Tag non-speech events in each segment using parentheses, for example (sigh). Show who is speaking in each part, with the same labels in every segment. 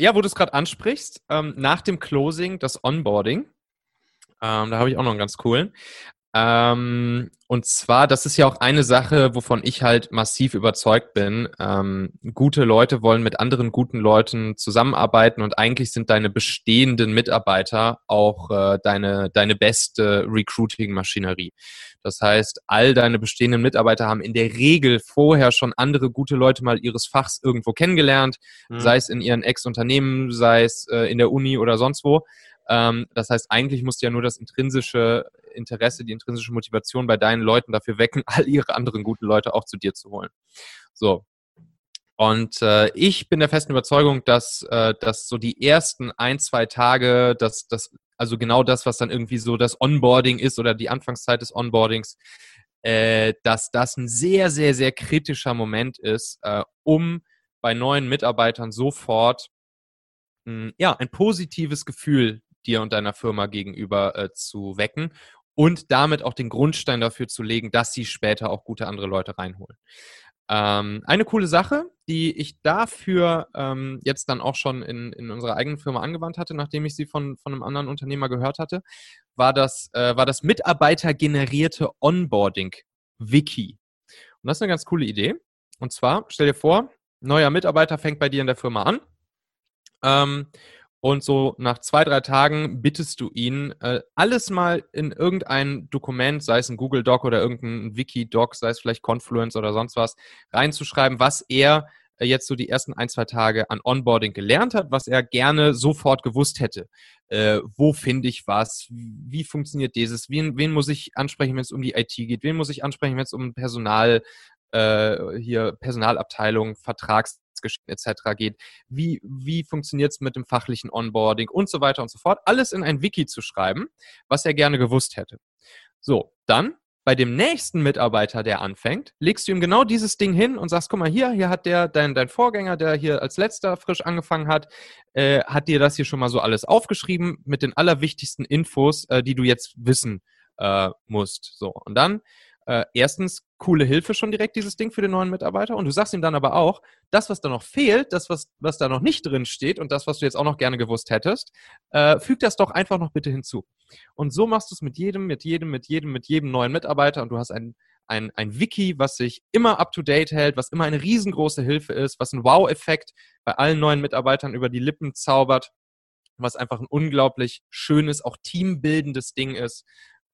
Speaker 1: ja, wo du es gerade ansprichst, ähm, nach dem Closing das Onboarding. Ähm, da habe ich auch noch einen ganz coolen. Ähm, und zwar, das ist ja auch eine Sache, wovon ich halt massiv überzeugt bin. Ähm, gute Leute wollen mit anderen guten Leuten zusammenarbeiten und eigentlich sind deine bestehenden Mitarbeiter auch äh, deine, deine beste Recruiting-Maschinerie. Das heißt, all deine bestehenden Mitarbeiter haben in der Regel vorher schon andere gute Leute mal ihres Fachs irgendwo kennengelernt, mhm. sei es in ihren Ex-Unternehmen, sei es äh, in der Uni oder sonst wo. Ähm, das heißt, eigentlich musst du ja nur das intrinsische Interesse, die intrinsische Motivation bei deinen Leuten dafür wecken, (laughs) all ihre anderen guten Leute auch zu dir zu holen. So. Und äh, ich bin der festen Überzeugung, dass, äh, dass so die ersten ein, zwei Tage, dass das, also genau das, was dann irgendwie so das Onboarding ist oder die Anfangszeit des Onboardings, äh, dass das ein sehr, sehr, sehr kritischer Moment ist, äh, um bei neuen Mitarbeitern sofort mh, hm, ja, ein positives Gefühl dir und deiner Firma gegenüber äh, zu wecken und damit auch den Grundstein dafür zu legen, dass sie später auch gute andere Leute reinholen. Ähm, eine coole Sache, die ich dafür ähm, jetzt dann auch schon in, in unserer eigenen Firma angewandt hatte, nachdem ich sie von, von einem anderen Unternehmer gehört hatte, war das, äh, war das mitarbeitergenerierte Onboarding-Wiki. Und das ist eine ganz coole Idee. Und zwar, stell dir vor, neuer Mitarbeiter fängt bei dir in der Firma an. Ähm, und so nach zwei, drei Tagen bittest du ihn, äh, alles mal in irgendein Dokument, sei es ein Google Doc oder irgendein Wiki-Doc, sei es vielleicht Confluence oder sonst was, reinzuschreiben, was er äh, jetzt so die ersten ein, zwei Tage an Onboarding gelernt hat, was er gerne sofort gewusst hätte. Äh, wo finde ich was? Wie funktioniert dieses? Wen, wen muss ich ansprechen, wenn es um die IT geht? Wen muss ich ansprechen, wenn es um Personal, äh, hier Personalabteilung, Vertrags Geschäftsgeschichten etc. geht. Wie, wie funktioniert es mit dem fachlichen Onboarding und so weiter und so fort. Alles in ein Wiki zu schreiben, was er gerne gewusst hätte. So, dann bei dem nächsten Mitarbeiter, der anfängt, legst du ihm genau dieses Ding hin und sagst, guck mal hier, hier hat der, dein, dein Vorgänger, der hier als letzter frisch angefangen hat, äh, hat dir das hier schon mal so alles aufgeschrieben mit den allerwichtigsten Infos, äh, die du jetzt wissen äh, musst. So, und dann äh, erstens coole Hilfe schon direkt, dieses Ding für den neuen Mitarbeiter. Und du sagst ihm dann aber auch, das, was da noch fehlt, das, was, was da noch nicht drin steht und das, was du jetzt auch noch gerne gewusst hättest, äh, füg das doch einfach noch bitte hinzu. Und so machst du es mit jedem, mit jedem, mit jedem, mit jedem neuen Mitarbeiter und du hast ein, ein, ein Wiki, was sich immer up-to-date hält, was immer eine riesengroße Hilfe ist, was einen Wow-Effekt bei allen neuen Mitarbeitern über die Lippen zaubert, was einfach ein unglaublich schönes, auch teambildendes Ding ist,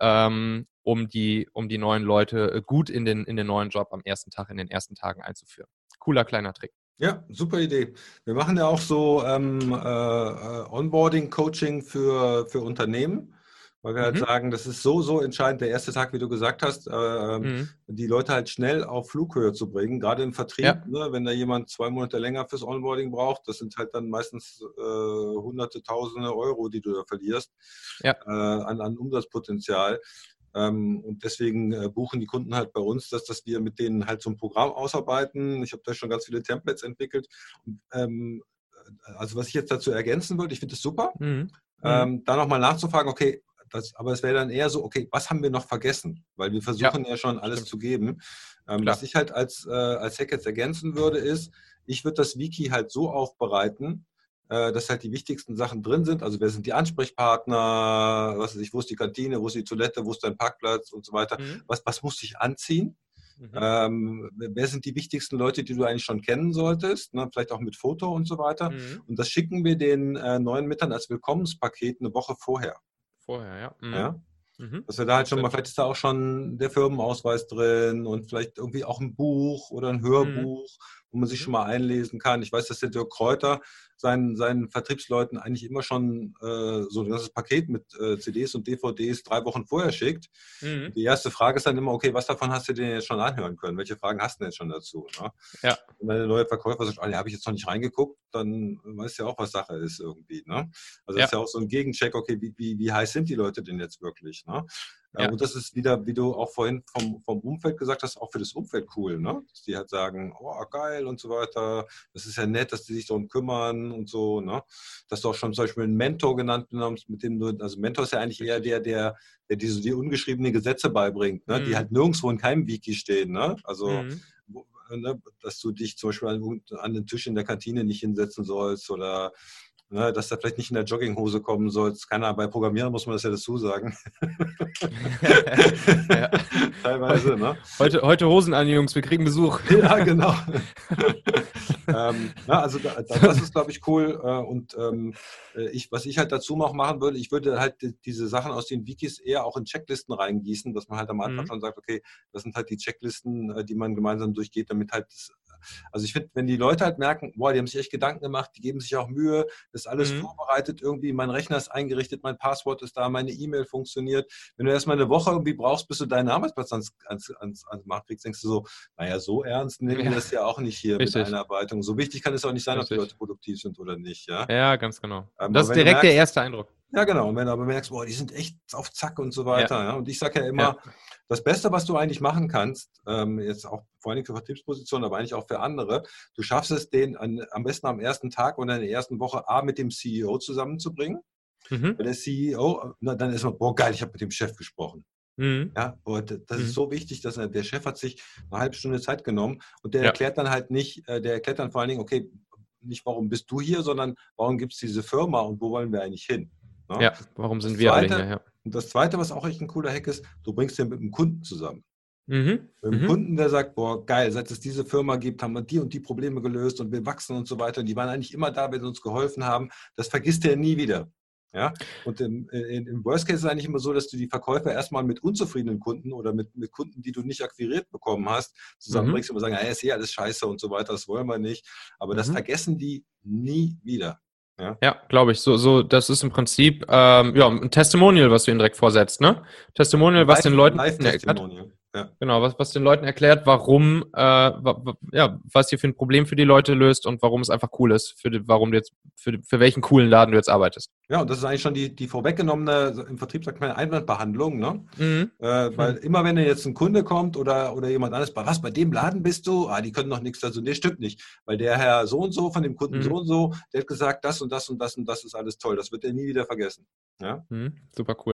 Speaker 1: ähm, um, die, um die neuen Leute äh, gut in den, in den neuen Job am ersten Tag, in den ersten Tagen einzuführen. Cooler kleiner Trick.
Speaker 2: Ja, super Idee. Wir machen ja auch so ähm, äh, äh Onboarding-Coaching für, für Unternehmen, weil wir halt mhm. halt sagen, das ist so, so entscheidend, der erste Tag, wie du gesagt hast, äh, ähm, mhm. die Leute halt schnell auf Flughöhe zu bringen, gerade im Vertrieb, ja. ne, wenn da jemand zwei Monate länger fürs Onboarding braucht, das sind halt dann meistens äh, hunderte, tausende Euro, die du da verlierst ja. äh, an, an Umsatzpotenzial. Ähm, und deswegen äh, buchen die Kunden halt bei uns, dass, dass wir mit denen halt so ein Programm ausarbeiten. Ich habe da schon ganz viele Templates entwickelt. Ähm, äh, also was ich jetzt dazu ergänzen würde, ich finde es super, mhm. ähm, mhm. da nochmal nachzufragen, okay, das, aber es wäre dann eher so, okay, was haben wir noch vergessen? Weil wir versuchen ja, ja schon alles stimmt. zu geben. Ähm, was ich halt als, äh, als Hack jetzt ergänzen würde, ist, ich würde das Wiki halt so aufbereiten, dass halt die wichtigsten Sachen drin sind. Also wer sind die Ansprechpartner, was weiß ich, wo ist die Kantine, wo ist die Toilette, wo ist dein Parkplatz und so weiter. Mhm. Was, was muss ich anziehen? Mhm. Ähm, wer sind die wichtigsten Leute, die du eigentlich schon kennen solltest? Ne? Vielleicht auch mit Foto und so weiter. Mhm. Und das schicken wir den äh, neuen Mittern als Willkommenspaket eine Woche vorher.
Speaker 1: Vorher, ja. Mhm.
Speaker 2: ja? Mhm. Dass wir da halt schon mal, vielleicht ist da auch schon der Firmenausweis drin und vielleicht irgendwie auch ein Buch oder ein Hörbuch, mhm. Wo man sich mhm. schon mal einlesen kann. Ich weiß, dass der Dirk Kräuter seinen, seinen Vertriebsleuten eigentlich immer schon äh, so ein ganzes Paket mit äh, CDs und DVDs drei Wochen vorher schickt. Mhm. Die erste Frage ist dann immer, okay, was davon hast du denn jetzt schon anhören können? Welche Fragen hast du denn jetzt schon dazu? Ne? Ja. Und wenn der neue Verkäufer sagt, oh, nee, habe ich jetzt noch nicht reingeguckt, dann weißt du ja auch, was Sache ist irgendwie. Ne? Also ja. das ist ja auch so ein Gegencheck, okay, wie, wie, wie heiß sind die Leute denn jetzt wirklich? Ne? Ja. Und das ist wieder, wie du auch vorhin vom, vom Umfeld gesagt hast, auch für das Umfeld cool, ne? Dass die halt sagen, oh geil und so weiter. Das ist ja nett, dass die sich darum kümmern und so, ne? Dass du auch schon zum Beispiel einen Mentor genannt bekommst, mit dem du, also Mentor ist ja eigentlich eher der, der, der diese die ungeschriebenen Gesetze beibringt, ne? Mhm. Die halt nirgendwo in keinem Wiki stehen, ne? Also mhm ne, dass du dich zum Beispiel an, an den Tisch in der Kantine nicht hinsetzen sollst oder ne, dass du vielleicht nicht in der Jogginghose kommen sollst. Keiner, bei Programmieren muss man das ja dazu sagen. (laughs)
Speaker 1: ja. (laughs) Teilweise, ne? Heute, heute Hosen an, Jungs, wir kriegen Besuch.
Speaker 2: ja, genau. (laughs) ähm, na, also da, das ist, glaube ich, cool. Äh, und ähm, äh, ich, was ich halt dazu noch machen würde, ich würde halt die, diese Sachen aus den Wikis eher auch in Checklisten reingießen, dass man halt am Anfang mhm. schon sagt, okay, das sind halt die Checklisten, äh, die man gemeinsam durchgeht, damit halt das also ich finde, wenn die Leute halt merken, boah, die haben sich echt Gedanken gemacht, die geben sich auch Mühe, das ist alles mhm. vorbereitet irgendwie, mein Rechner ist eingerichtet, mein Passwort ist da, meine E-Mail funktioniert. Wenn du erstmal eine Woche irgendwie brauchst, bis du deinen Arbeitsplatz ans, ans, ans, ans Markt kriegst, denkst du so, naja, so ernst nehmen wir ja. das ja auch nicht hier Richtig. mit Einarbeitung. So wichtig kann es auch nicht sein, Richtig. ob die Leute produktiv sind oder nicht. Ja,
Speaker 1: ja ganz genau. Ähm, das ist direkt merkst, der erste Eindruck.
Speaker 2: Ja, genau. Und wenn du aber merkst, boah, die sind echt auf Zack und so weiter. Ja. ja? Und ich sage ja immer, ja. das Beste, was du eigentlich machen kannst, ähm, jetzt auch vor allem für Vertriebspositionen, aber eigentlich auch für andere, du schaffst es, den an, am besten am ersten Tag oder in der ersten Woche A mit dem CEO zusammenzubringen. Mhm. Weil der CEO, na, dann ist man, boah, geil, ich habe mit dem Chef gesprochen. Mhm. Ja, und das mhm. ist so wichtig, dass er, der Chef hat sich eine halbe Stunde Zeit genommen und der ja. erklärt dann halt nicht, äh, der erklärt dann vor allen Dingen, okay, nicht warum bist du hier, sondern warum gibt es diese Firma und wo wollen wir eigentlich hin?
Speaker 1: Ne? Ja, warum sind das wir Zweite, alle hier? Ja.
Speaker 2: Und das Zweite, was auch echt ein cooler Hack ist, du bringst den mit dem Kunden zusammen. Mhm. Mit dem mhm. Kunden, der sagt, boah, geil, seit es diese Firma gibt, haben wir die und die Probleme gelöst und wir wachsen und so weiter. Und die waren eigentlich immer da, wenn sie uns geholfen haben. Das vergisst er nie wieder. Ja? Und im, im, Worst Case ist es eigentlich immer so, dass du die Verkäufer erstmal mit unzufriedenen Kunden oder mit, mit Kunden, die du nicht akquiriert bekommen hast, zusammenbringst mhm. und sagen, ja, ist eh alles scheiße und so weiter, das wollen wir nicht. Aber das mhm. vergessen die nie wieder.
Speaker 1: Ja, ja glaube ich. So, so, das ist im Prinzip ähm, ja, ein Testimonial, was du ihnen direkt vorsetzt, ne? Testimonial, was live, den Leuten. Live-Testimonial. Ja. Genau, was, was den Leuten erklärt, warum, äh, ja, was hier für ein Problem für die Leute löst und warum es einfach cool ist, für die, warum du jetzt, für, für welchen coolen Laden du jetzt arbeitest.
Speaker 2: Ja, und das ist eigentlich schon die, die vorweggenommene, im Vertrieb sagt man Einwandbehandlung, ne? Mhm. Äh, weil mhm. immer wenn jetzt ein Kunde kommt oder, oder jemand anderes, bei was, bei dem Laden bist du? Ah, die können noch nichts dazu. Nee, stimmt nicht. Weil der Herr so und so, von dem Kunden mhm. so und so, der hat gesagt, das und das und das und das ist alles toll. Das wird er nie wieder vergessen. Ja?
Speaker 1: Mhm. Super cool.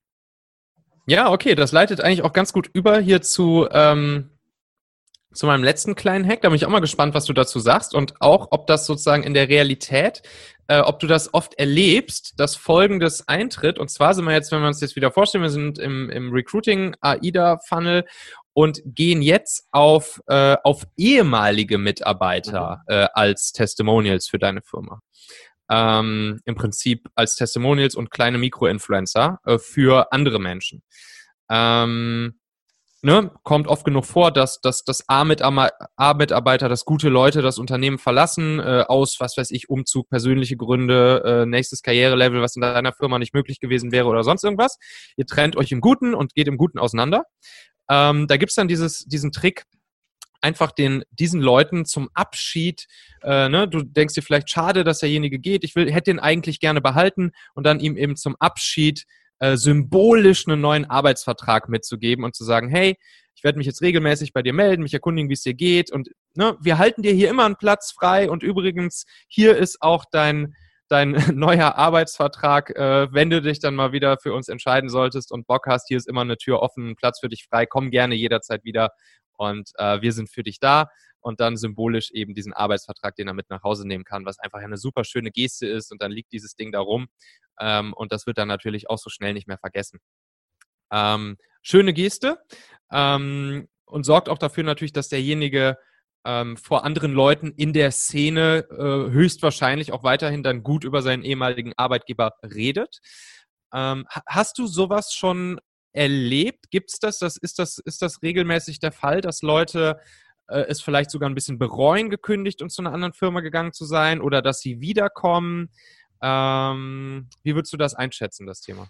Speaker 1: ja, okay, das leitet eigentlich auch ganz gut über hier zu, ähm, zu meinem letzten kleinen Hack. Da bin ich auch mal gespannt, was du dazu sagst und auch, ob das sozusagen in der Realität, äh, ob du das oft erlebst, dass Folgendes eintritt. Und zwar sind wir jetzt, wenn wir uns jetzt wieder vorstellen, wir sind im, im Recruiting AIDA-Funnel und gehen jetzt auf, äh, auf ehemalige Mitarbeiter mhm. äh, als Testimonials für deine Firma ähm, im Prinzip als Testimonials und kleine Mikroinfluencer äh, für andere Menschen. Ähm, ne, kommt oft genug vor, dass, dass, dass A-Mitarbeiter, dass gute Leute das Unternehmen verlassen, äh, aus, was weiß ich, Umzug, persönliche Gründe, äh, nächstes Karrierelevel, was in deiner Firma nicht möglich gewesen wäre oder sonst irgendwas. Ihr trennt euch im Guten und geht im Guten auseinander. Ähm, da gibt's dann dieses, diesen Trick, einfach den, diesen Leuten zum Abschied, äh, ne, du denkst dir vielleicht schade, dass derjenige geht, ich will, hätte ihn eigentlich gerne behalten und dann ihm eben zum Abschied äh, symbolisch einen neuen Arbeitsvertrag mitzugeben und zu sagen, hey, ich werde mich jetzt regelmäßig bei dir melden, mich erkundigen, wie es dir geht und ne, wir halten dir hier immer einen Platz frei und übrigens, hier ist auch dein, dein (laughs) neuer Arbeitsvertrag, äh, wenn du dich dann mal wieder für uns entscheiden solltest und Bock hast, hier ist immer eine Tür offen, Platz für dich frei, komm gerne jederzeit wieder und äh, wir sind für dich da und dann symbolisch eben diesen Arbeitsvertrag, den er mit nach Hause nehmen kann, was einfach eine super schöne Geste ist und dann liegt dieses Ding da rum ähm, und das wird dann natürlich auch so schnell nicht mehr vergessen. Ähm, schöne Geste ähm, und sorgt auch dafür natürlich, dass derjenige ähm, vor anderen Leuten in der Szene äh, höchstwahrscheinlich auch weiterhin dann gut über seinen ehemaligen Arbeitgeber redet. Ähm, hast du sowas schon erlebt? Gibt es das? das? Ist das? Ist das regelmäßig der Fall, dass Leute äh, es vielleicht sogar ein bisschen bereuen, gekündigt und zu einer anderen Firma gegangen zu sein oder dass sie wiederkommen? Ähm, wie würdest du das einschätzen, das Thema?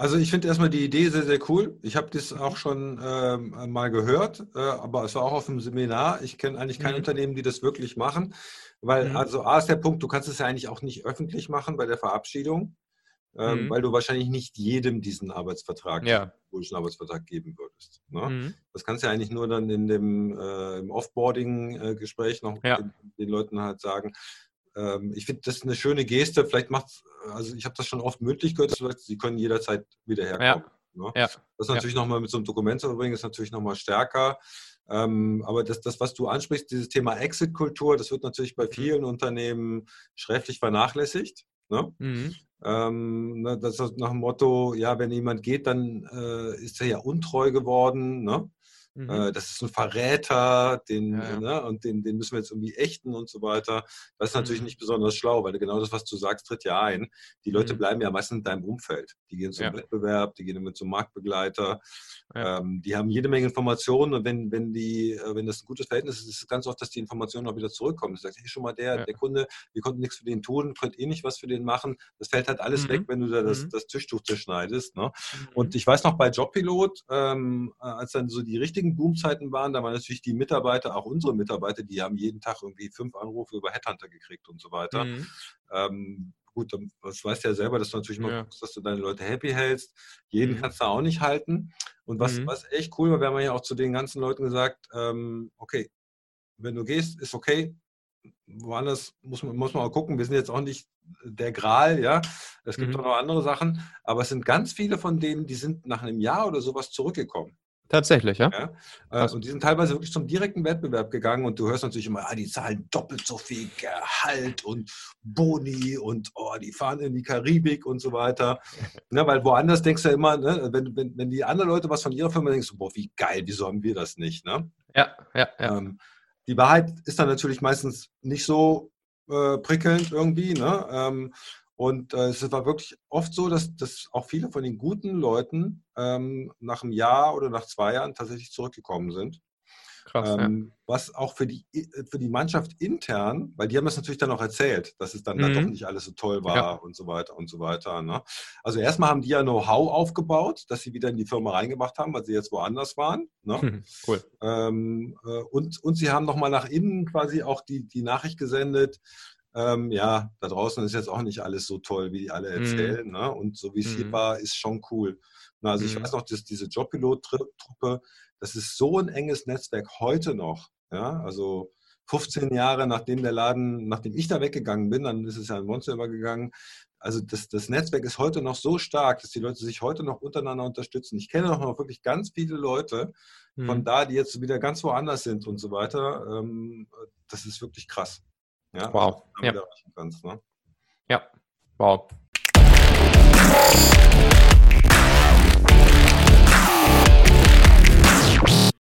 Speaker 2: Also ich finde erstmal die Idee sehr, sehr cool. Ich habe das auch schon ähm, mal gehört, äh, aber es war auch auf einem Seminar. Ich kenne eigentlich kein mhm. Unternehmen, die das wirklich machen, weil mhm. also A ist der Punkt, du kannst es ja eigentlich auch nicht öffentlich machen bei der Verabschiedung, ähm, mhm. weil du wahrscheinlich nicht jedem diesen Arbeitsvertrag, ja. Arbeitsvertrag geben würdest. Ne? Mhm. Das kannst du ja eigentlich nur dann in dem äh, im Offboarding-Gespräch noch ja. den, den Leuten halt sagen ähm, ich finde das eine schöne Geste. Vielleicht macht also ich habe das schon oft mündlich gehört, sie können jederzeit wieder herkommen. Ja. Ne? Ja. Das natürlich ja. nochmal mit so einem Dokument zu verbringen, ist natürlich nochmal stärker. Ähm, aber das, das, was du ansprichst, dieses Thema Exit-Kultur, das wird natürlich bei mhm. vielen Unternehmen schräflich vernachlässigt. Ne? Mhm. Ähm, ne, das ist nach dem Motto, ja, wenn jemand geht, dann äh, ist er ja untreu geworden. Ne? Mhm. Äh, das ist ein Verräter, den, ja, ja. Ne, und den, den müssen wir jetzt irgendwie ächten und so weiter. Das ist natürlich mhm. nicht besonders schlau, weil genau das, was du sagst, tritt ja ein. Die Leute mhm. bleiben ja meistens in deinem Umfeld. Die gehen zum ja. Wettbewerb, die gehen mit zum Marktbegleiter, ähm, die haben jede Menge Informationen und wenn, wenn, die, äh, wenn das ein gutes Verhältnis ist, ist es ganz oft, dass die Informationen auch wieder zurückkommen. Du sagst, hey, schon mal der, der Kunde, wir konnten nichts für den tun, könnt eh nicht was für den machen. Das fällt halt alles weg, mhm. wenn du da das, mhm. das Tischtuch zerschneidest. Ne? Und mhm. ich weiß noch bei Jobpilot, ähm, äh, als dann so die richtigen Boomzeiten waren, da waren natürlich die Mitarbeiter, auch unsere Mitarbeiter, die haben jeden Tag irgendwie fünf Anrufe über Headhunter gekriegt und so weiter. Mhm. Ähm, gut, das weißt du ja selber, dass du natürlich immer ja. guckst, dass du deine Leute happy hältst. Jeden mhm. kannst du auch nicht halten. Und was, mhm. was echt cool war, wir haben ja auch zu den ganzen Leuten gesagt, ähm, okay, wenn du gehst, ist okay. Woanders muss man, muss man auch gucken. Wir sind jetzt auch nicht der Gral, ja. Es gibt mhm. auch noch andere Sachen. Aber es sind ganz viele von denen, die sind nach einem Jahr oder sowas zurückgekommen.
Speaker 1: Tatsächlich, ja. ja?
Speaker 2: Äh, und die sind teilweise wirklich zum direkten Wettbewerb gegangen und du hörst natürlich immer, ah, die zahlen doppelt so viel Gehalt und Boni und oh, die fahren in die Karibik und so weiter. (laughs) ne, weil woanders denkst du ja immer, ne, wenn, wenn, wenn die anderen Leute was von ihrer Firma denkst, boah, wie geil, wieso haben wir das nicht? Ne?
Speaker 1: Ja, ja, ja. Ähm,
Speaker 2: die Wahrheit ist dann natürlich meistens nicht so äh, prickelnd irgendwie. Ne? Ähm, und äh, es war wirklich oft so, dass, dass auch viele von den guten Leuten ähm, nach einem Jahr oder nach zwei Jahren tatsächlich zurückgekommen sind. Krass, ähm, ja. Was auch für die, für die Mannschaft intern, weil die haben das natürlich dann auch erzählt, dass es dann, mhm. dann doch nicht alles so toll war ja. und so weiter und so weiter. Ne? Also erstmal haben die ja Know-how aufgebaut, dass sie wieder in die Firma reingemacht haben, weil sie jetzt woanders waren. Ne? Mhm, (laughs) cool. Ähm, äh, und, und sie haben nochmal nach innen quasi auch die, die Nachricht gesendet, ähm, ja, da draußen ist jetzt auch nicht alles so toll, wie die alle mhm. erzählen. Mm. Ne? Und so wie es mm. hier mhm. war, ist schon cool. Na, also mm. ich mhm. weiß noch, dass diese Jobpilot-Truppe, das ist so ein enges Netzwerk heute noch. Ja, also 15 Jahre nachdem der Laden, nachdem ich da weggegangen bin, dann ist es ja ein Monster übergegangen. Also das, das Netzwerk ist heute noch so stark, dass die Leute sich heute noch untereinander unterstützen. Ich kenne noch wirklich ganz viele Leute von da, die jetzt wieder ganz woanders sind und so weiter. Ähm, das ist wirklich krass.
Speaker 1: Ja, wow. Ja. Kannst, ne? ja, wow.